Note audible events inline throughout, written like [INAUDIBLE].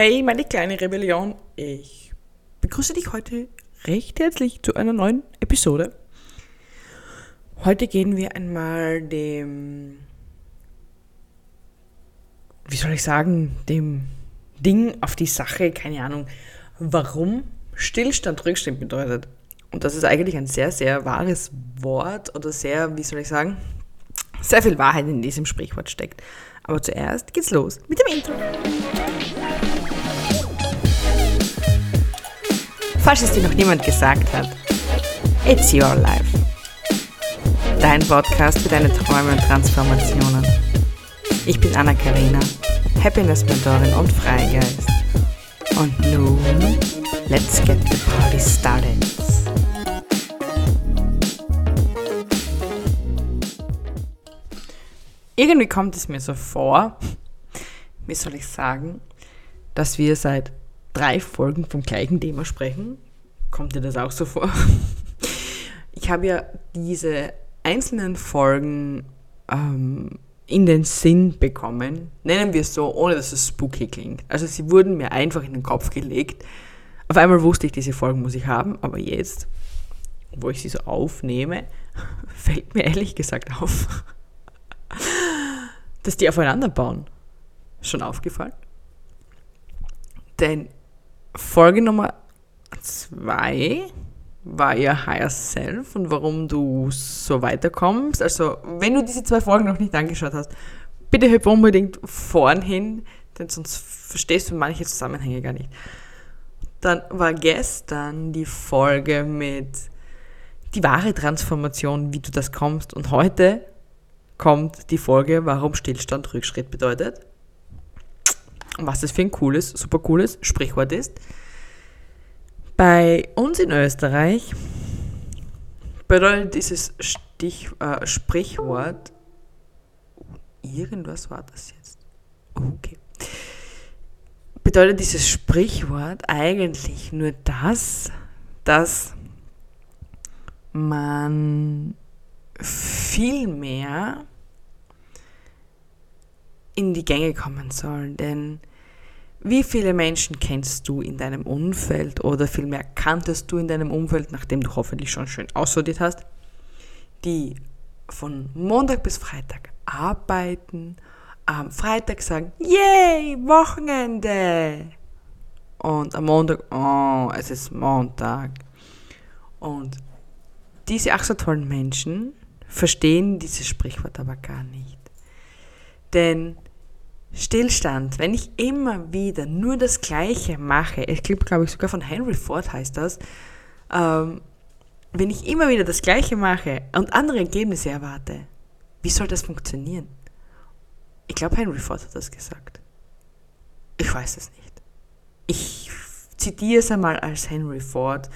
Hey, meine kleine Rebellion. Ich begrüße dich heute recht herzlich zu einer neuen Episode. Heute gehen wir einmal dem, wie soll ich sagen, dem Ding auf die Sache, keine Ahnung, warum Stillstand Rückstand bedeutet. Und das ist eigentlich ein sehr, sehr wahres Wort oder sehr, wie soll ich sagen, sehr viel Wahrheit in diesem Sprichwort steckt. Aber zuerst geht's los mit dem Intro. Falls es dir noch niemand gesagt hat, it's your life. Dein Podcast für deine Träume und Transformationen. Ich bin Anna-Karina, Happiness-Mentorin und Freigeist. Und nun, let's get the party started. Irgendwie kommt es mir so vor, wie soll ich sagen, dass wir seit drei Folgen vom gleichen Thema sprechen. Kommt dir das auch so vor? Ich habe ja diese einzelnen Folgen ähm, in den Sinn bekommen, nennen wir es so, ohne dass es spooky klingt. Also sie wurden mir einfach in den Kopf gelegt. Auf einmal wusste ich, diese Folgen muss ich haben, aber jetzt, wo ich sie so aufnehme, [LAUGHS] fällt mir ehrlich gesagt auf, [LAUGHS] dass die aufeinander bauen. Schon aufgefallen? Denn Folge Nummer zwei war ja Higher Self und warum du so weiterkommst. Also, wenn du diese zwei Folgen noch nicht angeschaut hast, bitte hüpf unbedingt vorn hin, denn sonst verstehst du manche Zusammenhänge gar nicht. Dann war gestern die Folge mit die wahre Transformation, wie du das kommst. Und heute kommt die Folge, warum Stillstand Rückschritt bedeutet was das für ein cooles, super cooles Sprichwort ist. Bei uns in Österreich bedeutet dieses Stich, äh, Sprichwort, irgendwas war das jetzt. Okay. Bedeutet dieses Sprichwort eigentlich nur das, dass man viel mehr in die Gänge kommen soll. Denn wie viele Menschen kennst du in deinem Umfeld oder vielmehr kanntest du in deinem Umfeld, nachdem du hoffentlich schon schön aussortiert hast, die von Montag bis Freitag arbeiten, am Freitag sagen, yay, Wochenende. Und am Montag, oh, es ist Montag. Und diese ach so tollen Menschen verstehen dieses Sprichwort aber gar nicht. Denn Stillstand, wenn ich immer wieder nur das Gleiche mache, ich glaube, glaube ich, sogar von Henry Ford heißt das, ähm, wenn ich immer wieder das Gleiche mache und andere Ergebnisse erwarte, wie soll das funktionieren? Ich glaube, Henry Ford hat das gesagt. Ich weiß es nicht. Ich zitiere es einmal als Henry Ford.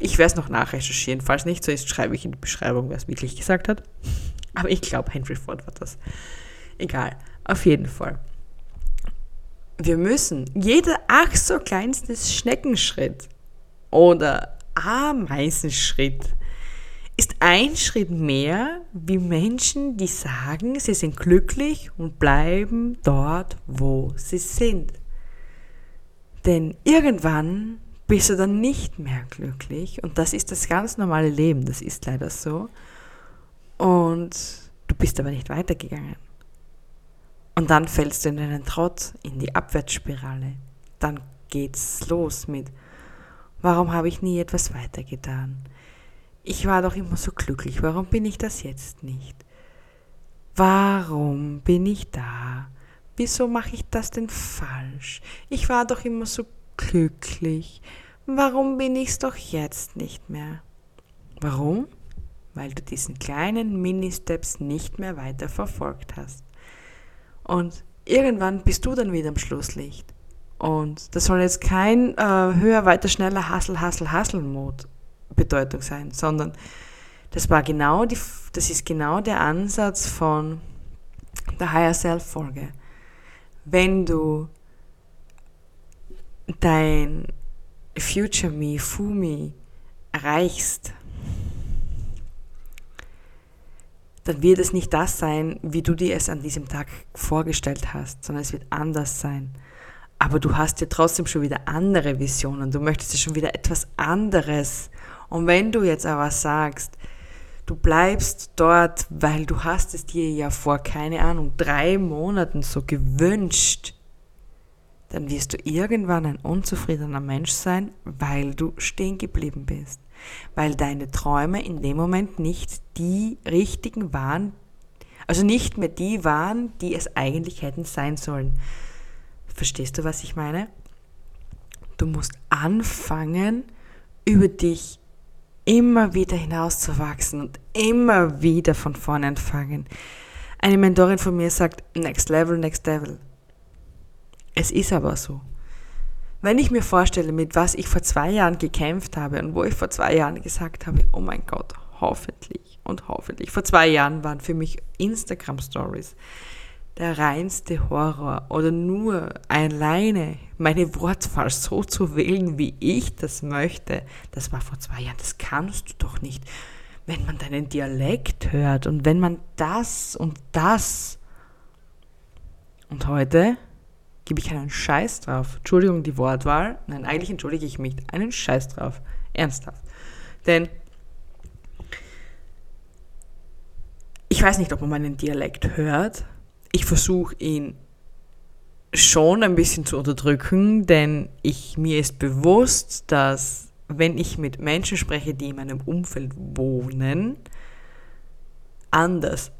Ich werde es noch nachrecherchieren. Falls nicht so ist, schreibe ich in die Beschreibung, wer es wirklich gesagt hat. Aber ich glaube, Henry Ford war das. Egal. Auf jeden Fall. Wir müssen jeder ach so kleinste Schneckenschritt oder Ameisenschritt ist ein Schritt mehr wie Menschen, die sagen, sie sind glücklich und bleiben dort, wo sie sind. Denn irgendwann bist du dann nicht mehr glücklich und das ist das ganz normale Leben, das ist leider so. Und du bist aber nicht weitergegangen. Und dann fällst du in einen Trotz, in die Abwärtsspirale. Dann geht's los mit, warum habe ich nie etwas weitergetan? Ich war doch immer so glücklich, warum bin ich das jetzt nicht? Warum bin ich da? Wieso mache ich das denn falsch? Ich war doch immer so glücklich. Warum bin ich's doch jetzt nicht mehr? Warum? Weil du diesen kleinen Mini-Steps nicht mehr weiter verfolgt hast. Und irgendwann bist du dann wieder am Schlusslicht. Und das soll jetzt kein äh, höher, weiter, schneller Hassel, Hassel, Hassel-Mode Bedeutung sein, sondern das war genau die, das ist genau der Ansatz von der Higher Self Folge. Wenn du dein Future Me, Fumi erreichst, dann wird es nicht das sein, wie du dir es an diesem Tag vorgestellt hast, sondern es wird anders sein. aber du hast ja trotzdem schon wieder andere Visionen, du möchtest ja schon wieder etwas anderes. Und wenn du jetzt aber sagst, du bleibst dort, weil du hast es dir ja vor, keine Ahnung, drei Monaten so gewünscht, dann wirst du irgendwann ein unzufriedener Mensch sein, weil du stehen geblieben bist. Weil deine Träume in dem Moment nicht die richtigen waren, also nicht mehr die waren, die es eigentlich hätten sein sollen. Verstehst du, was ich meine? Du musst anfangen, über dich immer wieder hinauszuwachsen und immer wieder von vorne anfangen. Eine Mentorin von mir sagt, next level, next level. Es ist aber so. Wenn ich mir vorstelle, mit was ich vor zwei Jahren gekämpft habe und wo ich vor zwei Jahren gesagt habe, oh mein Gott, hoffentlich und hoffentlich. Vor zwei Jahren waren für mich Instagram Stories der reinste Horror oder nur alleine meine Wortwahl so zu wählen, wie ich das möchte, das war vor zwei Jahren, das kannst du doch nicht. Wenn man deinen Dialekt hört und wenn man das und das und heute gebe ich einen Scheiß drauf. Entschuldigung, die Wortwahl. Nein, eigentlich entschuldige ich mich. Einen Scheiß drauf. Ernsthaft. Denn ich weiß nicht, ob man meinen Dialekt hört, ich versuche ihn schon ein bisschen zu unterdrücken, denn ich, mir ist bewusst, dass wenn ich mit Menschen spreche, die in meinem Umfeld wohnen, anders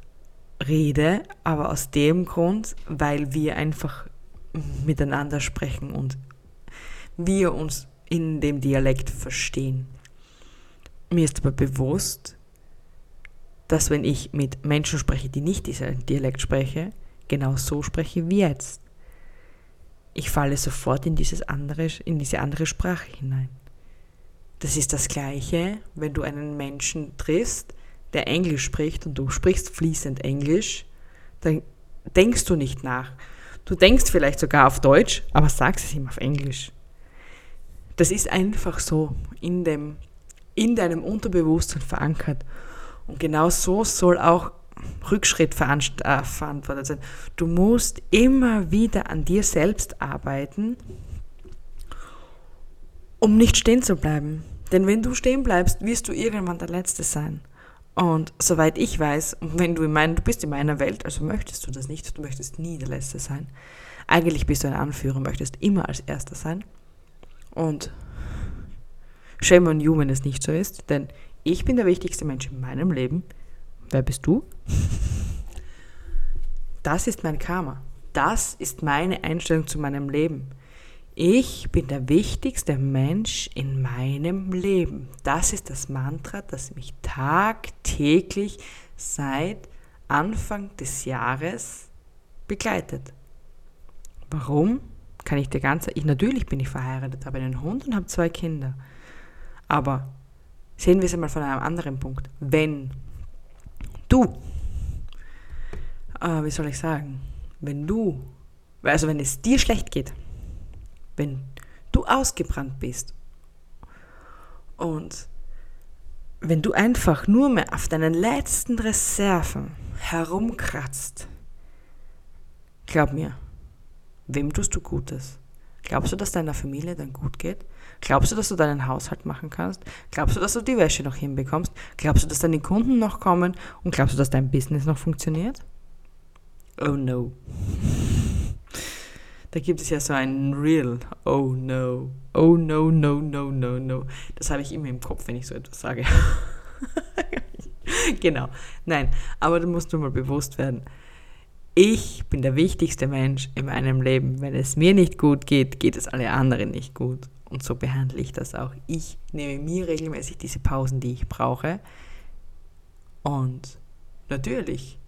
rede, aber aus dem Grund, weil wir einfach miteinander sprechen und wir uns in dem Dialekt verstehen. Mir ist aber bewusst, dass wenn ich mit Menschen spreche, die nicht diesen Dialekt spreche, genau so spreche wie jetzt. Ich falle sofort in, dieses andere, in diese andere Sprache hinein. Das ist das Gleiche, wenn du einen Menschen triffst, der Englisch spricht und du sprichst fließend Englisch, dann denkst du nicht nach. Du denkst vielleicht sogar auf Deutsch, aber sagst es ihm auf Englisch. Das ist einfach so in, dem, in deinem Unterbewusstsein verankert. Und genau so soll auch Rückschritt äh, verantwortet sein. Du musst immer wieder an dir selbst arbeiten, um nicht stehen zu bleiben. Denn wenn du stehen bleibst, wirst du irgendwann der Letzte sein. Und soweit ich weiß, wenn du in mein, du bist in meiner Welt, also möchtest du das nicht, du möchtest nie der Letzte sein. Eigentlich bist du ein Anführer, möchtest immer als Erster sein. Und shame on you, wenn es nicht so ist, denn ich bin der wichtigste Mensch in meinem Leben. Wer bist du? Das ist mein Karma. Das ist meine Einstellung zu meinem Leben. Ich bin der wichtigste Mensch in meinem Leben. Das ist das Mantra, das mich tagtäglich seit Anfang des Jahres begleitet. Warum? Kann ich dir ganz ich natürlich bin ich verheiratet, habe einen Hund und habe zwei Kinder. Aber Sehen wir es einmal von einem anderen Punkt. Wenn du, äh, wie soll ich sagen, wenn du, also wenn es dir schlecht geht, wenn du ausgebrannt bist und wenn du einfach nur mehr auf deinen letzten Reserven herumkratzt, glaub mir, wem tust du Gutes? Glaubst du, dass deiner Familie dann gut geht? Glaubst du, dass du deinen Haushalt machen kannst? Glaubst du, dass du die Wäsche noch hinbekommst? Glaubst du, dass deine Kunden noch kommen? Und glaubst du, dass dein Business noch funktioniert? Oh no. Da gibt es ja so ein Real Oh no. Oh no, no, no, no, no. Das habe ich immer im Kopf, wenn ich so etwas sage. [LAUGHS] genau. Nein, aber du musst nur mal bewusst werden. Ich bin der wichtigste Mensch in meinem Leben. Wenn es mir nicht gut geht, geht es alle anderen nicht gut. Und so behandle ich das auch. Ich nehme mir regelmäßig diese Pausen, die ich brauche. Und natürlich,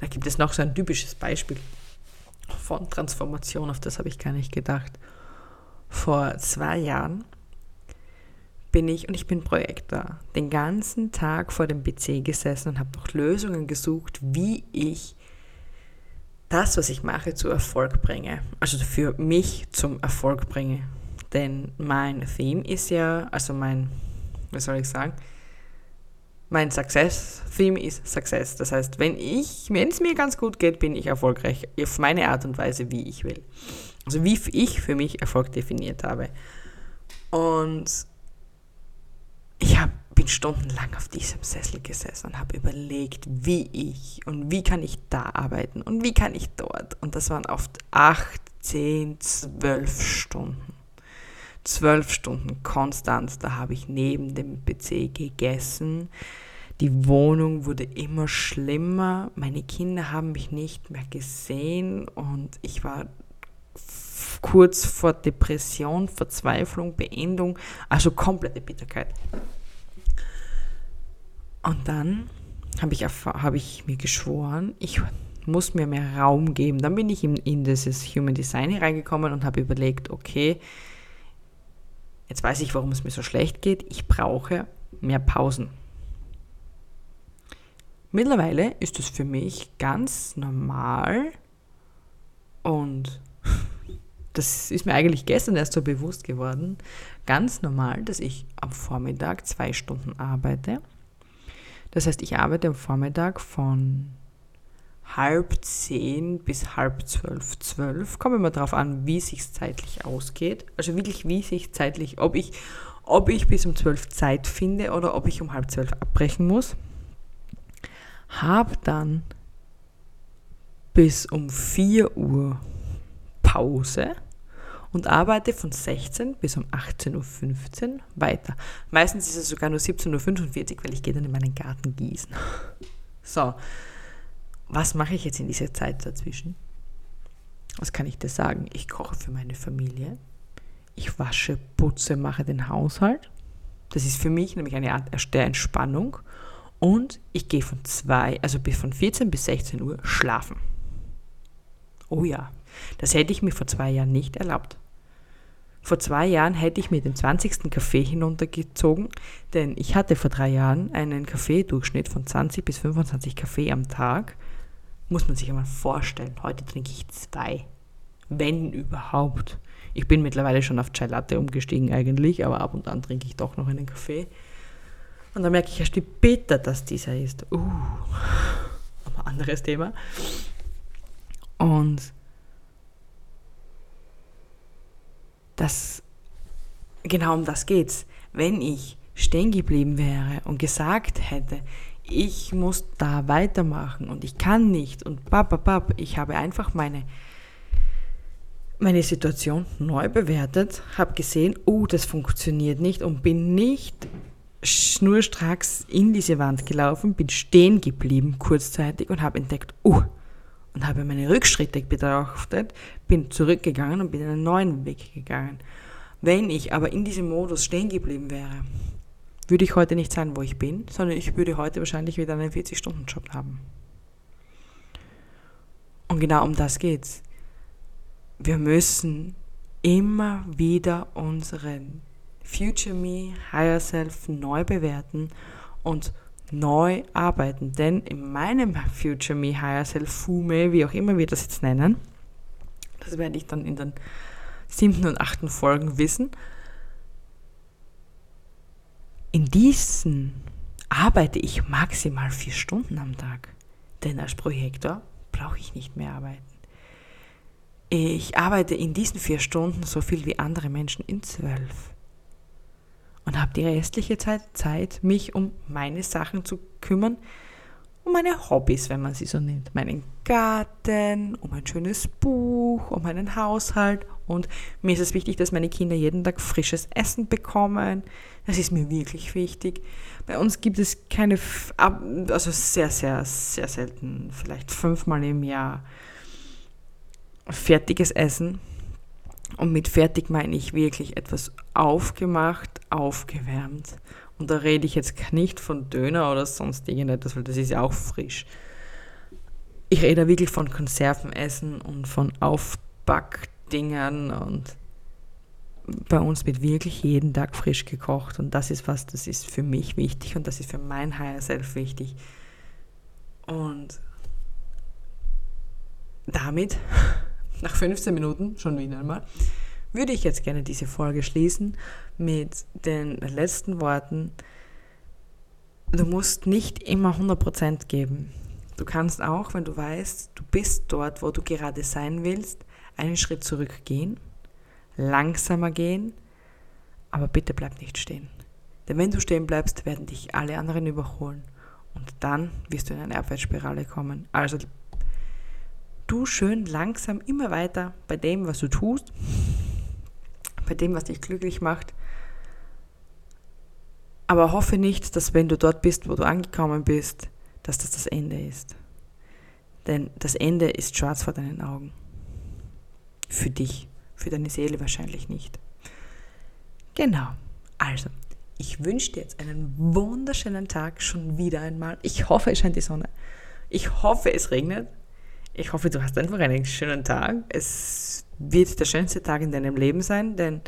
da gibt es noch so ein typisches Beispiel von Transformation, auf das habe ich gar nicht gedacht. Vor zwei Jahren bin ich, und ich bin Projektor, den ganzen Tag vor dem PC gesessen und habe nach Lösungen gesucht, wie ich das, was ich mache, zu Erfolg bringe. Also für mich zum Erfolg bringe. Denn mein Theme ist ja, also mein, was soll ich sagen, Mein Success-Theme ist Success. Das heißt, wenn ich, wenn es mir ganz gut geht, bin ich erfolgreich auf meine Art und Weise, wie ich will. Also wie ich für mich Erfolg definiert habe. Und ich hab, bin stundenlang auf diesem Sessel gesessen und habe überlegt, wie ich und wie kann ich da arbeiten und wie kann ich dort. Und das waren oft acht, zehn, zwölf Stunden zwölf Stunden konstant. Da habe ich neben dem PC gegessen. Die Wohnung wurde immer schlimmer. Meine Kinder haben mich nicht mehr gesehen und ich war kurz vor Depression, Verzweiflung, Beendung, also komplette Bitterkeit. Und dann habe ich, hab ich mir geschworen, ich muss mir mehr Raum geben. Dann bin ich in, in dieses Human Design reingekommen und habe überlegt, okay, Jetzt weiß ich, warum es mir so schlecht geht. Ich brauche mehr Pausen. Mittlerweile ist es für mich ganz normal und [LAUGHS] das ist mir eigentlich gestern erst so bewusst geworden, ganz normal, dass ich am Vormittag zwei Stunden arbeite. Das heißt, ich arbeite am Vormittag von halb zehn bis halb zwölf, zwölf. Kommt immer darauf an, wie sich zeitlich ausgeht. Also wirklich, wie sich zeitlich, ob ich, ob ich bis um zwölf Zeit finde oder ob ich um halb zwölf abbrechen muss. Hab dann bis um 4 Uhr Pause und arbeite von 16 bis um 18.15 Uhr weiter. Meistens ist es sogar nur 17.45 Uhr, weil ich gehe dann in meinen Garten gießen. [LAUGHS] So, was mache ich jetzt in dieser Zeit dazwischen? Was kann ich dir sagen? Ich koche für meine Familie. Ich wasche, putze, mache den Haushalt. Das ist für mich nämlich eine Art der Entspannung. Und ich gehe von zwei, also von 14 bis 16 Uhr schlafen. Oh ja, das hätte ich mir vor zwei Jahren nicht erlaubt. Vor zwei Jahren hätte ich mir den 20. Kaffee hinuntergezogen, denn ich hatte vor drei Jahren einen Kaffeedurchschnitt von 20 bis 25 Kaffee am Tag muss man sich einmal vorstellen. Heute trinke ich zwei. Wenn überhaupt. Ich bin mittlerweile schon auf Chai Latte umgestiegen eigentlich, aber ab und an trinke ich doch noch einen Kaffee. Und dann merke ich erst, wie bitter das dieser ist. Uh, aber anderes Thema. Und das, genau um das geht's. Wenn ich stehen geblieben wäre und gesagt hätte, ich muss da weitermachen und ich kann nicht und papapap, ich habe einfach meine, meine Situation neu bewertet, habe gesehen, oh, das funktioniert nicht und bin nicht schnurstracks in diese Wand gelaufen, bin stehen geblieben kurzzeitig und habe entdeckt, oh, und habe meine Rückschritte betrachtet, bin zurückgegangen und bin einen neuen Weg gegangen. Wenn ich aber in diesem Modus stehen geblieben wäre, würde ich heute nicht sein, wo ich bin, sondern ich würde heute wahrscheinlich wieder einen 40-Stunden-Job haben. Und genau um das geht's. Wir müssen immer wieder unseren Future Me, Higher Self neu bewerten und neu arbeiten. Denn in meinem Future Me, Higher Self, Fume, wie auch immer wir das jetzt nennen, das werde ich dann in den siebten und achten Folgen wissen, in diesen arbeite ich maximal vier Stunden am Tag, denn als Projektor brauche ich nicht mehr arbeiten. Ich arbeite in diesen vier Stunden so viel wie andere Menschen in zwölf und habe die restliche Zeit Zeit, mich um meine Sachen zu kümmern, um meine Hobbys, wenn man sie so nennt, meinen Garten, um ein schönes Buch, um meinen Haushalt und mir ist es wichtig, dass meine Kinder jeden Tag frisches Essen bekommen. Das ist mir wirklich wichtig. Bei uns gibt es keine, also sehr, sehr, sehr selten, vielleicht fünfmal im Jahr fertiges Essen. Und mit fertig meine ich wirklich etwas aufgemacht, aufgewärmt. Und da rede ich jetzt nicht von Döner oder sonst irgendetwas, weil das ist ja auch frisch. Ich rede wirklich von Konservenessen und von Aufback Dingern und bei uns wird wirklich jeden Tag frisch gekocht und das ist was, das ist für mich wichtig und das ist für mein Higher Self wichtig. Und damit, nach 15 Minuten, schon wieder einmal, würde ich jetzt gerne diese Folge schließen mit den letzten Worten. du musst nicht immer 100% geben. Du kannst auch, wenn du weißt, du bist dort, wo du gerade sein willst, einen Schritt zurückgehen, langsamer gehen, aber bitte bleib nicht stehen. Denn wenn du stehen bleibst, werden dich alle anderen überholen und dann wirst du in eine Abwärtsspirale kommen. Also du schön langsam immer weiter bei dem, was du tust, bei dem, was dich glücklich macht. Aber hoffe nicht, dass wenn du dort bist, wo du angekommen bist, dass das das Ende ist. Denn das Ende ist schwarz vor deinen Augen. Für dich, für deine Seele wahrscheinlich nicht. Genau. Also, ich wünsche dir jetzt einen wunderschönen Tag schon wieder einmal. Ich hoffe, es scheint die Sonne. Ich hoffe, es regnet. Ich hoffe, du hast einfach einen schönen Tag. Es wird der schönste Tag in deinem Leben sein, denn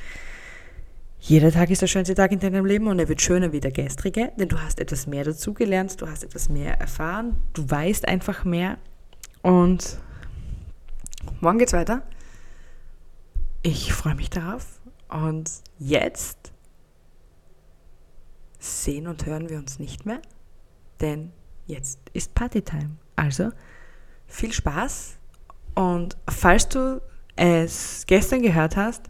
jeder Tag ist der schönste Tag in deinem Leben und er wird schöner wie der gestrige, denn du hast etwas mehr dazugelernt, du hast etwas mehr erfahren, du weißt einfach mehr und morgen geht's weiter. Ich freue mich darauf und jetzt sehen und hören wir uns nicht mehr, denn jetzt ist Partytime. Also viel Spaß und falls du es gestern gehört hast,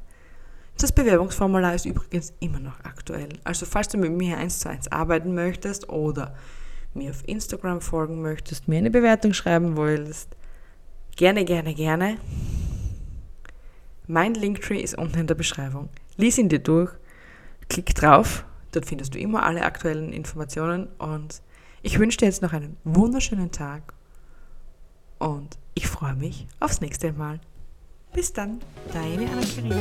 das Bewerbungsformular ist übrigens immer noch aktuell. Also falls du mit mir eins zu eins arbeiten möchtest oder mir auf Instagram folgen möchtest, mir eine Bewertung schreiben willst, gerne, gerne, gerne. Mein Linktree ist unten in der Beschreibung. Lies ihn dir durch, klick drauf, dort findest du immer alle aktuellen Informationen und ich wünsche dir jetzt noch einen wunderschönen Tag und ich freue mich aufs nächste Mal. Bis dann, deine Anna-Karina.